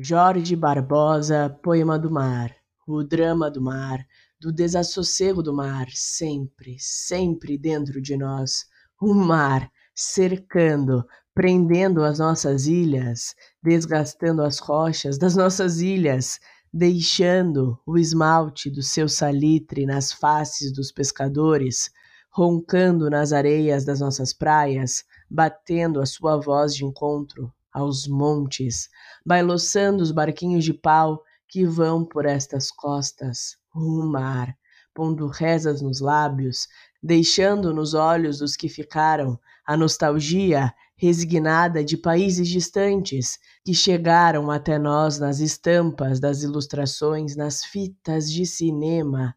Jorge Barbosa, Poema do Mar, o drama do mar, do desassossego do mar, sempre, sempre dentro de nós. O mar cercando, prendendo as nossas ilhas, desgastando as rochas das nossas ilhas, deixando o esmalte do seu salitre nas faces dos pescadores, roncando nas areias das nossas praias, batendo a sua voz de encontro aos montes, bailoçando os barquinhos de pau que vão por estas costas, o mar, pondo rezas nos lábios, deixando nos olhos dos que ficaram a nostalgia resignada de países distantes que chegaram até nós nas estampas das ilustrações, nas fitas de cinema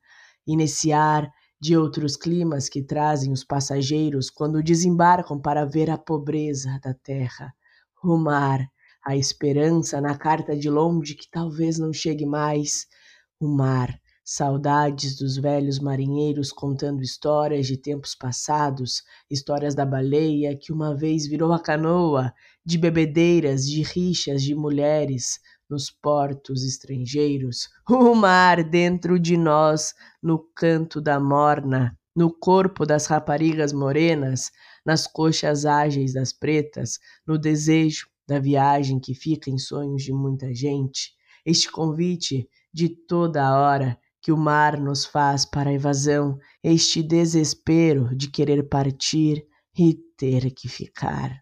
e nesse ar de outros climas que trazem os passageiros quando desembarcam para ver a pobreza da terra o mar, a esperança na carta de longe que talvez não chegue mais, o mar, saudades dos velhos marinheiros contando histórias de tempos passados, histórias da baleia que uma vez virou a canoa, de bebedeiras, de rixas de mulheres nos portos estrangeiros, o mar dentro de nós, no canto da morna, no corpo das raparigas morenas, nas coxas ágeis das pretas, no desejo da viagem que fica em sonhos de muita gente, este convite de toda a hora que o mar nos faz para a evasão, este desespero de querer partir e ter que ficar.